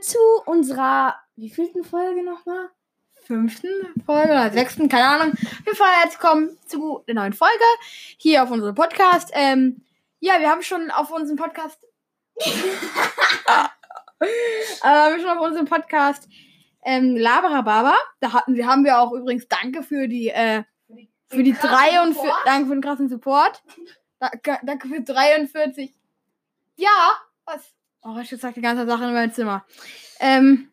zu unserer wievielten Folge nochmal? fünften Folge oder sechsten, keine Ahnung. Wir fahren jetzt kommen zu der neuen Folge hier auf unserem Podcast. Ähm, ja, wir haben schon auf unserem Podcast. äh, wir haben schon auf unserem Podcast ähm, Laberababa. Da hatten wir, haben wir auch übrigens Danke für die, äh, für die drei und für, danke für den krassen Support. Danke, danke für 43. Ja, was? Oh, ich sag die ganze Sache in meinem Zimmer. Ähm,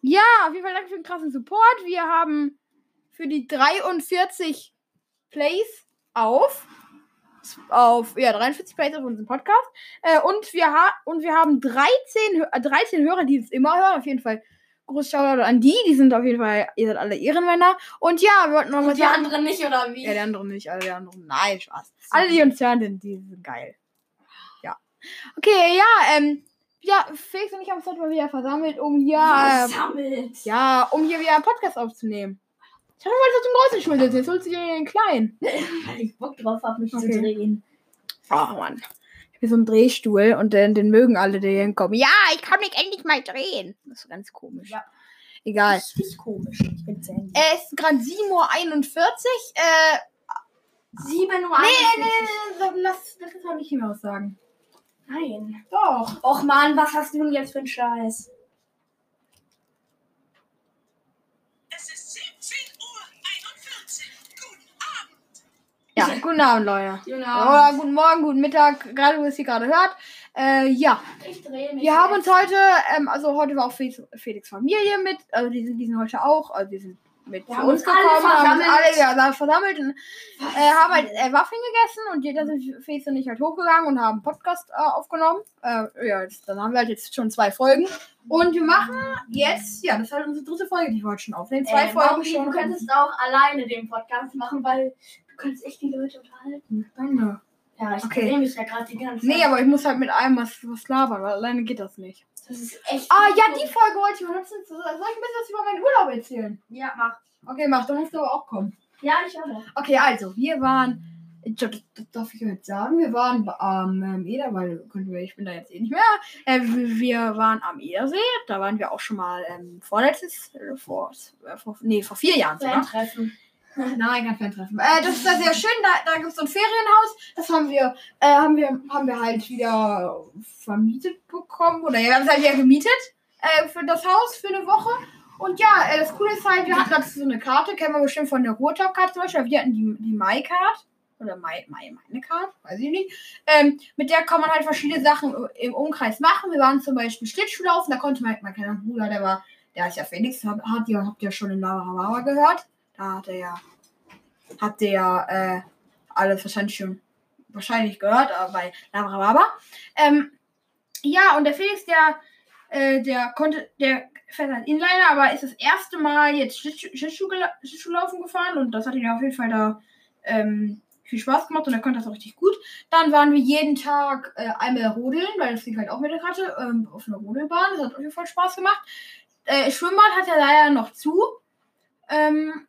ja, auf jeden Fall danke für den krassen Support. Wir haben für die 43 Plays auf. Auf, ja, 43 Plays auf unserem Podcast. Äh, und, wir ha und wir haben 13, äh, 13 Hörer, die es immer hören. Auf jeden Fall großes Shoutout an die. Die sind auf jeden Fall, ihr seid alle Ehrenmänner. Und ja, wir wollten noch was Die anderen nicht, oder wie? Ja, die anderen nicht, alle die anderen. Nein, Spaß. Alle, die uns hören, die sind geil. Okay, ja, ähm, ja, Felix und ich haben uns heute mal wieder versammelt, um hier, äh, Versammelt. ja, um hier wieder einen Podcast aufzunehmen. Ich habe mal zum großen sitzen, jetzt holst du dir den kleinen. Weil ich Bock drauf habe, mich Okay. zu drehen. Oh Mann. Ich habe so einen Drehstuhl und den, den mögen alle, die hier hinkommen. Ja, ich kann mich endlich mal drehen. Das ist ganz komisch. Ja. Egal. Richtig komisch. Ich bin Ende. Es ist gerade 7.41 Uhr. Äh, 7 Uhr. nee, nee, nee, nee, lass, lass das mal nicht hinaus sagen. Nein. Doch. Och man, was hast du denn jetzt für einen Scheiß? Es ist 17.41 Uhr. Guten Abend. Ja, guten Abend, Leute. Guten Oder guten Morgen, guten Mittag, gerade wo ihr es hier gerade hört. Äh, ja, Ich drehe mich. wir haben jetzt. uns heute, ähm, also heute war auch Felix, Felix Familie mit, also die sind, die sind heute auch, also die sind mit Wir zu uns gekommen, haben alle ja, da versammelt und äh, haben halt äh, Waffeln gegessen und jeder sind Felix und ich halt hochgegangen und haben einen Podcast äh, aufgenommen. Äh, ja, jetzt, dann haben wir halt jetzt schon zwei Folgen und wir machen jetzt, ja, das ist halt unsere dritte Folge, die wir heute schon aufnehmen. Zwei äh, Folgen Bobby, schon. Du könntest auch alleine den Podcast machen, weil du kannst echt die Leute unterhalten. Danke. Ja, ich Okay. drehe mich ja gerade die ganze Nee, Zeit. aber ich muss halt mit einem was, was labern, weil alleine geht das nicht. Das ist echt. Ah, ja, die Folge wollte ich benutzen. Soll ich ein bisschen was über meinen Urlaub erzählen? Ja, mach. Okay, mach, dann musst du aber auch kommen. Ja, ich höre. Okay, also, wir waren. Das, darf ich jetzt sagen. Wir waren am ähm, Eder, weil wir, ich bin da jetzt eh nicht mehr. Äh, wir waren am Edersee. Da waren wir auch schon mal ähm, vorletztes, äh, vor, äh, vor, nee, vor vier Jahren sogar. Fan-Treffen. Nein, kein Fan-Treffen. Äh, das ist da sehr schön. Da, da gibt es so ein Ferienhaus. Das haben wir, äh, haben wir, haben wir halt wieder vermietet bekommen. Oder ja, wir haben es halt wieder gemietet äh, für das Haus für eine Woche. Und ja, äh, das Coole ist halt, wir hatten dazu so eine Karte, kennen wir bestimmt von der Ruhrtalk-Karte zum Beispiel. Wir hatten die, die My-Card. Oder My, My, meine Card, weiß ich nicht. Ähm, mit der kann man halt verschiedene Sachen im Umkreis machen. Wir waren zum Beispiel Schlittschuhlaufen, da konnte mein, mein kleiner Bruder, der war, der ist ja Felix, hat ihr, habt ihr schon in Mama gehört. Da hat er ja, habt ihr ja äh, alles wahrscheinlich schon wahrscheinlich gehört, aber bei Lara Baba. Ähm, ja, und der Felix, der, äh, der konnte, der fährt halt Inliner, aber ist das erste Mal jetzt Schlittschuhlaufen gefahren und das hat ihm auf jeden Fall da ähm, viel Spaß gemacht und er konnte das auch richtig gut. Dann waren wir jeden Tag äh, einmal rodeln, weil das ging halt auch mit der Karte, ähm, auf einer Rodelbahn. Das hat auf jeden Fall Spaß gemacht. Äh, Schwimmbad hat ja leider noch zu. Ähm,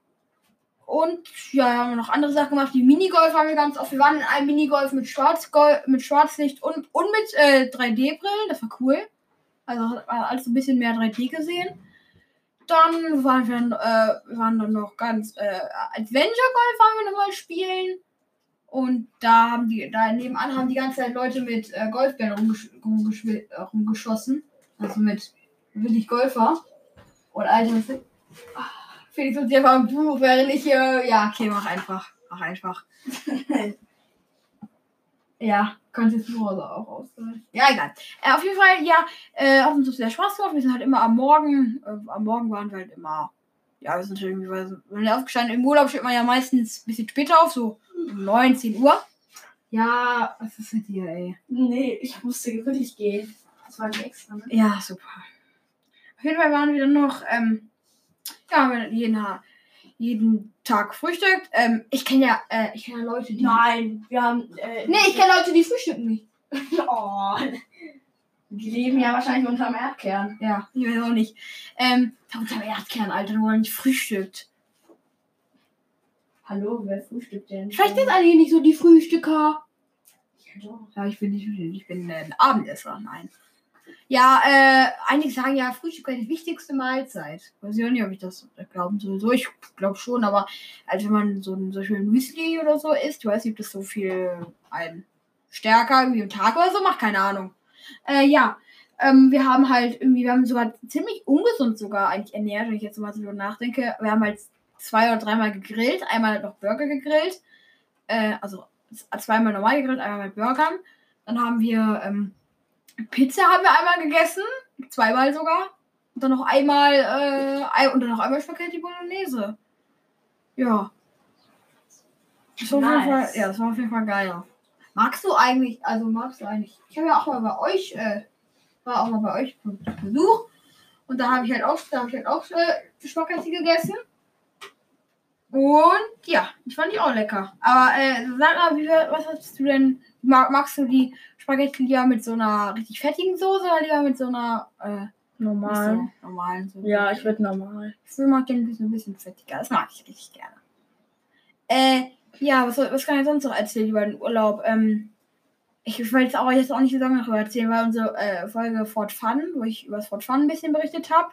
und ja, haben wir noch andere Sachen gemacht. Die Minigolf haben wir ganz oft. Wir waren in einem Minigolf mit, Schwarzgol mit Schwarzlicht und, und mit äh, 3D-Brillen. Das war cool. Also hat alles ein bisschen mehr 3D gesehen. Dann waren wir, äh, waren dann noch ganz äh, Adventure Golf waren wir nochmal spielen. Und da haben die, da nebenan haben die ganze Zeit Leute mit äh, Golfbällen rumgesch rumgeschwi- äh, rumgeschossen. Also mit wirklich Golfer. Und ist- Ah, Felix und dir war Buch, während ich hier. Ja, okay, mach einfach. Mach einfach. ja, könntest du also auch ausgehen. Ja, egal. Äh, auf jeden Fall, ja, äh, hat uns das sehr Spaß gemacht. Wir sind halt immer am Morgen. Äh, am Morgen waren wir halt immer. Ja, wir sind irgendwie, weil wenn wir aufgestanden im Urlaub steht man ja meistens ein bisschen später auf, so um 19 Uhr. Ja, was ist mit dir, ey? Nee, ich musste wirklich gehen. Das war nicht extra, ne? Ja, super. Auf jeden Fall waren wir dann noch, ähm, ja, wir jeden, jeden Tag frühstückt. Ähm, ich kenne ja, äh, ich kenne ja Leute, die. Nein, wir haben. Äh, Nee, ich kenne Leute, die frühstücken nicht. Oh. Die leben ja wahrscheinlich unterm Erdkern. Ja, ich weiß auch nicht. Ähm, da unter Erdkern, Alter, wo man nicht frühstückt. Hallo, wer frühstückt denn? Vielleicht sind alle hier nicht so die Frühstücker. Ja, doch. Ja, ich bin nicht, ich bin ein Abendesser, nein. Ja, äh, einige sagen ja, Frühstück ist die wichtigste Mahlzeit. Weiß ich auch nicht, ob ich das glauben sowieso. Ich glaube schon, aber als wenn man so ein so ein Müsli oder so isst, ich weiß nicht, ob das so viel ein stärker irgendwie im Tag oder so macht, keine Ahnung. Äh, ja, ähm, wir haben halt irgendwie, wir haben sogar ziemlich ungesund sogar eigentlich ernährt, wenn ich jetzt mal so nachdenke. Wir haben halt zwei oder dreimal gegrillt, einmal noch Burger gegrillt, äh, also zweimal normal gegrillt, einmal mit Burgern. Dann haben wir ähm, Pizza haben wir einmal gegessen, zweimal sogar. Und dann noch einmal äh, und dann noch einmal Spaghetti Bolognese. Ja. Das war auf jeden Fall, Nice. ja, das war auf jeden Fall geil. Magst du eigentlich, also magst du eigentlich, ich habe ja auch mal bei euch, äh, war auch mal bei euch Besuch und da habe ich halt auch, da habe ich halt auch äh, Spaghetti gegessen. Und ja, ich fand die auch lecker. Aber äh, sag mal, wie, was hast du denn, mag, magst du die Spaghetti lieber mit so einer richtig fettigen Soße oder lieber mit so einer äh, Normal. nicht so normalen Soße? Ja, ich würde normal. Ich den ein bisschen, ein bisschen fettiger. Das mag ich richtig gerne. Äh, ja, was, was kann ich sonst noch erzählen über den Urlaub? Ähm, ich will jetzt auch, jetzt auch nicht so lange darüber erzählen, weil unsere äh, Folge Fort Fun, wo ich über das Fort Fun ein bisschen berichtet habe.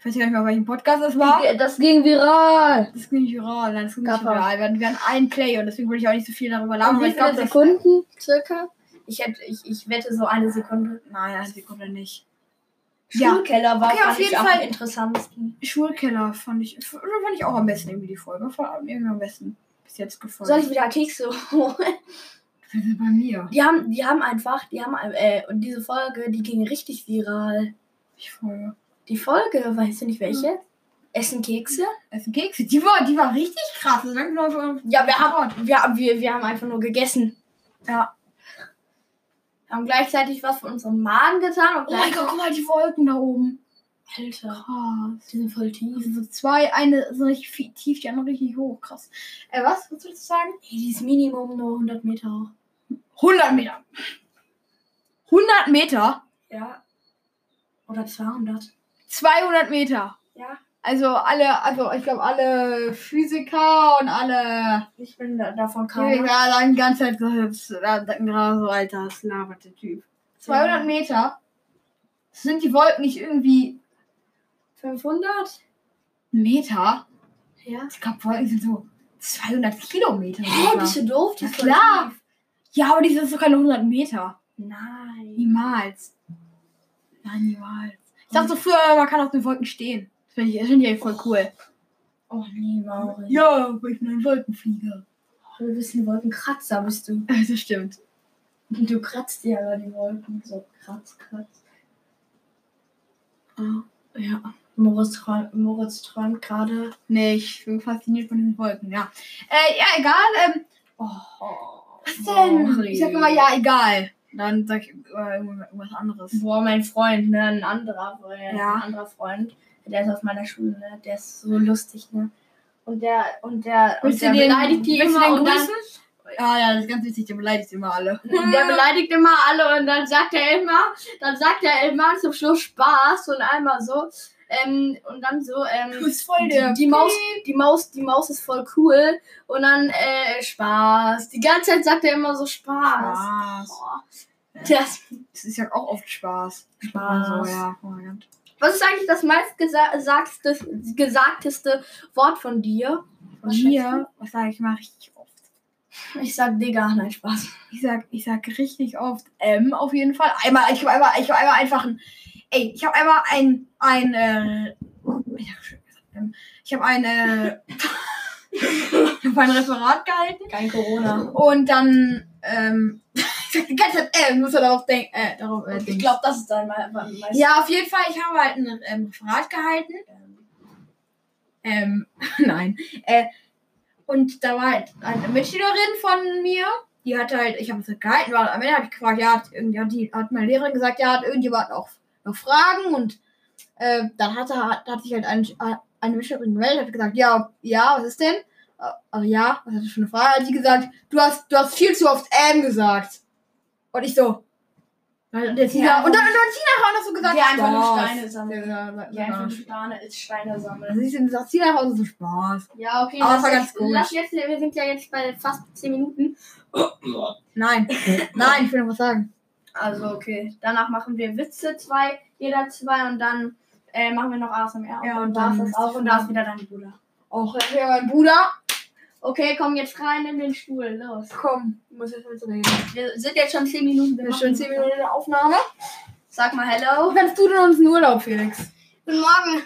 Ich weiß gar nicht mehr, auf welchem Podcast das war. Das ging viral. Das ging nicht viral, nein, das ging nicht Kappa. viral. Wir hatten, wir hatten einen Play und deswegen wollte ich auch nicht so viel darüber labern. Wie viele Sekunden circa? Ich, hätte, ich, ich wette so eine Sekunde. Nein, eine Sekunde nicht. Ja. Schulkeller war Okay, auf jeden Fall. am interessantesten. Schulkeller fand ich, fand ich auch am besten irgendwie die Folge. Fand mir irgendwie am besten bis jetzt gefallen. Soll ich wieder Kekse holen? Bei mir. Die haben, die haben einfach, die haben, äh, und diese Folge, die ging richtig viral. Ich Folge. Die Folge, weißt du nicht welche? Essen Kekse? Essen Kekse. Die war, die war richtig krass. Ja, wir haben, wir, wir, wir haben einfach nur gegessen. Ja. Wir haben gleichzeitig was für unseren Magen getan und Oh mein Gott, guck mal, die Wolken da oben. Alter, Krass. die sind voll tief. Also so zwei, eine so richtig tief, die andere richtig hoch. Krass. Äh, was? Willst du sagen? Hey, die ist Minimum nur 100 Meter hoch. 100 Meter. 100 Meter? Ja. Oder 200. 200 Meter. Ja. Also alle, also ich glaube alle Physiker und alle Ich bin da, davon Chemiker keiner. sagen die ganze Zeit jetzt, da denken gerade so, Alter, das labert der Typ. 200 Meter? Sind die Wolken nicht irgendwie 500? Meter? Ja. Ich glaube, Wolken sind so 200 Kilometer. Hä, bist du doof? Die Ja, klar. tief. Ja, aber die sind so keine 100 Meter. Nein. Niemals. Nein, niemals. Ich dachte so früher, man kann auf den Wolken stehen. Das finde ich, das find ich eigentlich voll cool. Oh nee, Mauri. Ja, aber ich bin ein Wolkenflieger. Du bist ein Wolkenkratzer, bist du. Das stimmt. Du kratzt ja aber die Wolken. So kratz, kratz. Ah, ja. Moritz, Moritz träumt gerade. Nee, ich bin fasziniert von diesen Wolken, ja. Äh, ja, egal. Ähm, Oh, was denn? Ich sag immer, ja, egal. Dann sag ich äh, irgendwas anderes. Boah, mein Freund, ne? Ein anderer, Freund, Ja. ein anderer Freund. Der ist auf meiner Schule, ne? Der ist so lustig, ne? Und der, und der, und Willst der den, beleidigt die immer und dann, grüßen? Ja, ja, das ist ganz wichtig, der beleidigt immer alle. Der beleidigt immer alle und dann sagt er immer, dann sagt er immer zum Schluss Spaß und einmal so. Ähm, und dann so, ähm, die, der die Maus, die Maus, die Maus ist voll cool und dann äh, Spaß. Die ganze Zeit sagt er immer so Spaß. Spaß. Boah. Ja. Das, Das ist ja auch oft Spaß. Spaß. So, ja. Oh mein Gott. Was ist eigentlich das meistgesagteste gesagteste Wort von dir? Von Was mir, was sage ich mal richtig oft? Ich sag Digga, nein, Spaß. Ich sag, ich sag richtig oft M auf jeden Fall. Einmal, ich habe einmal, ich habe einmal einfach ein, ey, ich habe einmal ein, ein, äh, hab ich habe ein, äh, ich habe ein Referat gehalten Kein Corona. und dann, ähm, ich sag die ganze Zeit M, muss er darauf denken, äh, darauf äh, Ich glaube, das ist dein me- me- meist. Ja, auf jeden Fall, ich habe halt ein ähm, Referat gehalten. Ähm, nein. Äh, und da war halt eine Mitschülerin von mir, die hat halt, ich habe es gehalten, weil am Ende habe ich gefragt, ja, hat, irgendwie hat, die, hat meine Lehrerin gesagt, ja, hat irgendjemand noch, noch Fragen und äh, dann hatte, hat, hat sich halt eine, eine Mitschülerin gemeldet, hat gesagt, ja, ja, was ist denn? Äh, Also ja, was hat sie für eine Frage? Hat sie gesagt, du hast, du hast viel zu oft M gesagt. Und ich so. Und, der Tina, Ja, und dann, und dann hat Tina auch noch so gesagt, Die einfach nur. Steine sammeln. Ja, ja, Die einfach nur ja. Steine, Also sammeln. ich finde, sagt Tina auch so Spaß. Ja, okay. Aber das war ganz komisch. Lass jetzt, wir sind ja jetzt bei fast 10 Minuten. Nein, nein, ich will noch was sagen. Also okay. Danach machen wir Witze zwei, jeder zwei und dann äh, machen wir noch ASMR. Ja, und und da ist das auch und da ist wieder dein Bruder. Auch ja, mein Bruder. Okay, komm jetzt rein in den Stuhl. Los. Komm, ich muss jetzt mit reden. Wir sind jetzt schon 10 Minuten. Wir sind schon 10 Minuten in der Aufnahme. Sag mal Hello. Wann du denn uns in Urlaub, Felix? Guten Morgen.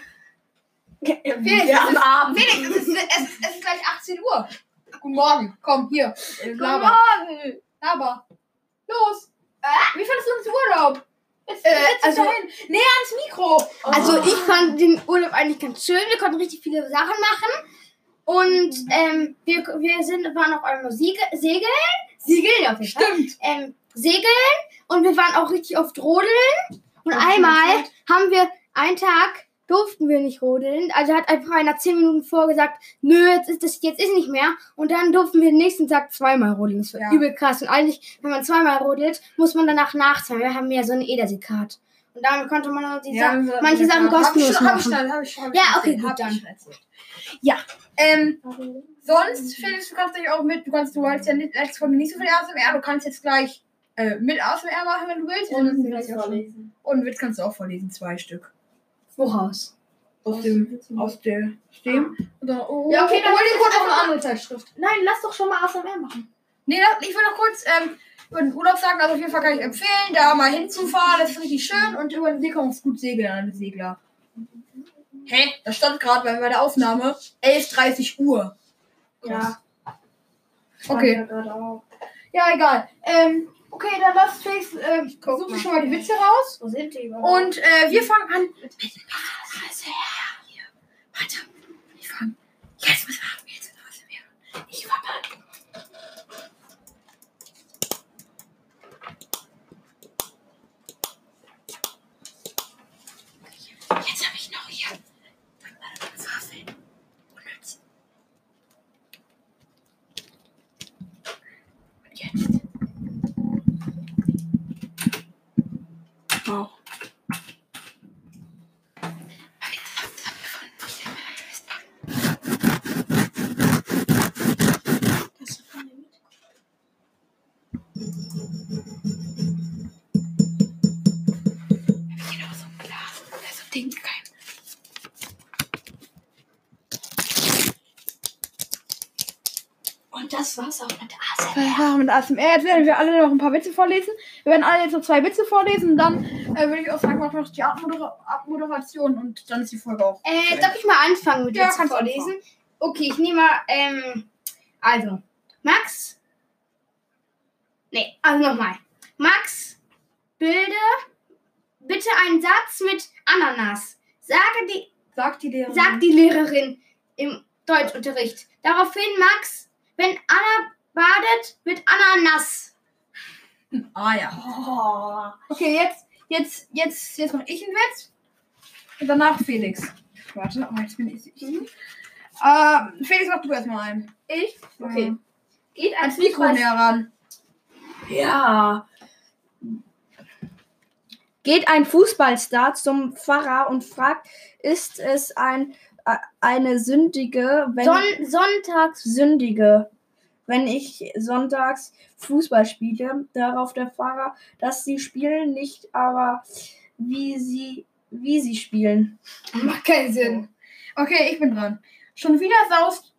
Felix, Wir es am ist, Abend. Felix, es ist, es, ist, es ist gleich 18 Uhr. Guten Morgen. Komm, hier. Äh, Guten Laber. Morgen. Laber. Los. Wie fandest du uns Urlaub? Jetzt, Äh, jetzt also- dahin. Näher ans Mikro. Also ich fand den Urlaub eigentlich ganz schön. Wir konnten richtig viele Sachen machen. Und ähm, wir, wir sind, waren auch einmal Siege, segeln. Segeln auf jeden Fall. Stimmt. Ähm, segeln. Und wir waren auch richtig oft rodeln. Und Auf einmal haben wir einen Tag durften wir nicht rodeln. Also hat einfach einer zehn Minuten vorgesagt, nö, jetzt ist das jetzt ist nicht mehr. Und dann durften wir den nächsten Tag zweimal rodeln. Das war Ja. übel krass. Und eigentlich, wenn man zweimal rodelt, muss man danach nachzahlen. Wir haben ja so eine Ederseekarte. Und damit konnte man auch die Sachen, wir- manche Sachen hab ich kostenlos Hab ich machen. hab ich hab Ja, ich schon okay, gut, hab ich dann. Ja, ähm, sonst, Felix, du kannst dich auch mit, du kannst, du wolltest ja nicht, letzte Folge nicht so viel ASMR, du kannst jetzt gleich äh, mit ASMR machen, wenn du willst. Und Und, Witz vorlesen. und Witz kannst du auch vorlesen, zwei Stück. Woraus? Aus dem, aus der, dem. Oder, oh, Ja, okay, dann hol dir kurz noch eine andere Zeitschrift. Nein, lass doch schon mal ASMR machen. Nee, ich will noch kurz ähm, über den Urlaub sagen, also auf jeden Fall kann ich empfehlen, da mal hinzufahren, das ist richtig schön und über den See kann man gut segeln an den Segler. Hä? Das stand gerade bei meiner Aufnahme 11.30 Uhr. Ja. Okay. Ja, egal. Ähm, okay, dann lass Felix, Guck suche schon mal die Witze raus. Wo sind die überhaupt? Und äh, wir fangen an. mit dem ASMR hier. Warte, wir fangen. Jetzt müssen wir jetzt mit ASMR. Ich fange an. Jetzt habe ich noch hier. Waffeln. Unnütz. Und war's auch mit ASMR. Ja, mit ASMR. Jetzt werden wir alle noch ein paar Witze vorlesen. Wir werden alle jetzt noch zwei Witze vorlesen und dann äh, würde ich auch sagen, machen wir noch die Abmoder Abmoderation und dann ist die Folge auch. Äh, darf ich mal anfangen mit Ja, Witze vorlesen? Okay, ich nehme mal, ähm, also, Max. Nee, also nochmal. Max, bilde bitte einen Satz mit Ananas. Sage die, Sagt die Lehrerin. sagt die Lehrerin im Deutschunterricht. Daraufhin, Max, wenn Anna badet, wird Anna nass. Ah ja. Oh. Okay, jetzt, jetzt, jetzt, jetzt mache ich einen Witz. Und danach Felix. Warte, aber jetzt bin ich. ich äh, Felix, mach du erstmal einen. Ich? Okay. Geht ein Ans Mikro näher ran. Ja. Geht ein Fußballstar zum Pfarrer und fragt, ist es ein, eine sündige, wenn Son Sonntags. sündige, wenn ich sonntags Fußball spiele? Darauf der Pfarrer, dass sie spielen, nicht aber wie sie wie sie spielen. Macht keinen Sinn. Okay, ich bin dran. Schon wieder saust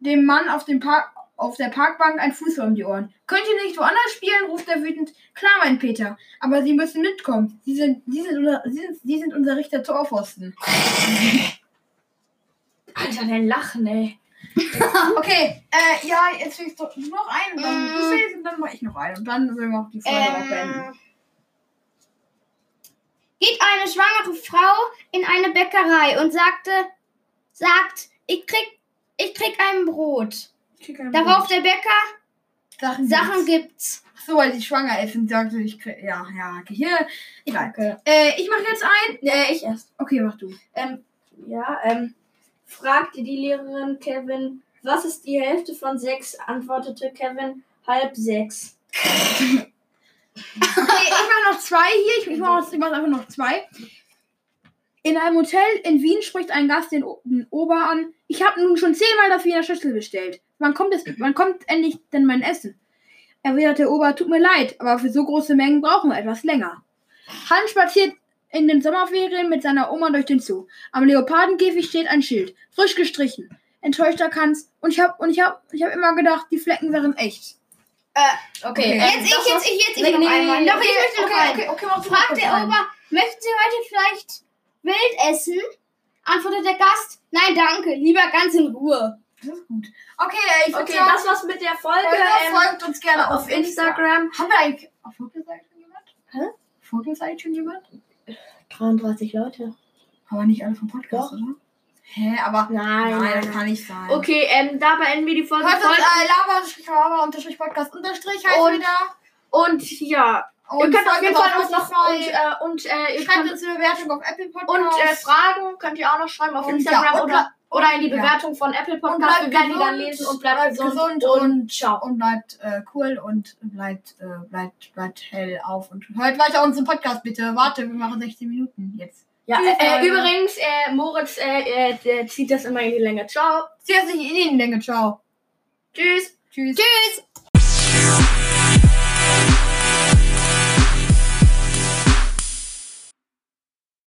dem Mann auf, dem Park, auf der Parkbank ein Fußball um die Ohren. Könnt ihr nicht woanders spielen? ruft er wütend. Klar, mein Peter. Aber Sie müssen mitkommen. Sie sind, Sie sind, unser, Sie sind, Sie sind unser Richter Torpfosten. Alter, dein Lachen, ey. Okay, äh, ja, jetzt willst du noch einen, dann Mm. du willst und dann mach ich noch einen. Und dann will wir auch die Folge auch beenden. Ähm, geht eine schwangere Frau in eine Bäckerei und sagte, sagt, ich krieg, ich krieg ein Brot. Ich krieg einen Darauf Punkt. der Bäcker, Sachen, Sachen gibt's. gibt's. Ach so, weil sie schwanger ist und sagte, ich krieg, ja, ja, okay, hier. Egal. Okay. Äh, ich mache jetzt einen. Äh, ich erst. Okay, mach du. Ähm, ja, ähm, fragte die Lehrerin Kevin, was ist die Hälfte von sechs? Antwortete Kevin, halb sechs. Okay, ich mache noch zwei hier. Ich, mache mach einfach noch zwei. In einem Hotel in Wien spricht ein Gast den, Ober an. Ich habe nun schon zehnmal das Wiener Schnitzel bestellt. Wann kommt, es, wann kommt endlich denn mein Essen? erwiderte Ober, tut mir leid, aber für so große Mengen brauchen wir etwas länger. Hans spaziert in den Sommerferien mit seiner Oma durch den Zoo. Am Leopardenkäfig steht ein Schild, frisch gestrichen. Enttäuschter Kanz. Und ich hab, und ich hab, ich hab immer gedacht, die Flecken wären echt. Okay, Okay. ähm, Jetzt ich, jetzt ich, jetzt ich Nee, noch nee, einmal. Doch, okay, ich möchte noch okay, einen. okay, okay, mach du Fragt der einen. Ober, möchten Sie heute vielleicht wild essen? Antwortet der Gast, nein, danke, lieber ganz in Ruhe. Das ist gut. Okay, ich würde Okay, sagen, das war's mit der Folge. Folge, Ähm, folgt uns gerne auf Instagram. Haben wir eigentlich auf Vogelseit schon jemand? Hä? Vogelseit schon jemand? 33 Leute. Aber nicht alle vom Podcast, Doch. oder? Hä, aber Nein, nein, das kann nicht sein. Okay, ähm, da beenden wir die Folge. Hört uns äh, lava unterstrich podcast unterstrich heißt Und- wieder. Und ja, Und ihr könnt auf jeden Fall uns noch und, äh, und äh, ihr Schreibt könnt uns eine Bewertung auf Apple Podcast. und äh, Fragen könnt ihr auch noch schreiben auf Und Instagram ja, oder, oder in die ja. Bewertung von Apple Und Podcast. bleibt Wir werden die dann lesen und bleibt, bleibt gesund, und, und- ciao. und bleibt äh, cool und bleibt, äh, bleibt, bleibt hell auf und hört weiter unseren Podcast bitte. Warte, wir machen 16 Minuten jetzt. Ja, Tschüss, äh, übrigens, äh, Moritz äh, äh, zieht das immer in die Länge. Ciao. Sehr sich in die Länge. Ciao. Tschüss. Tschüss. Tschüss.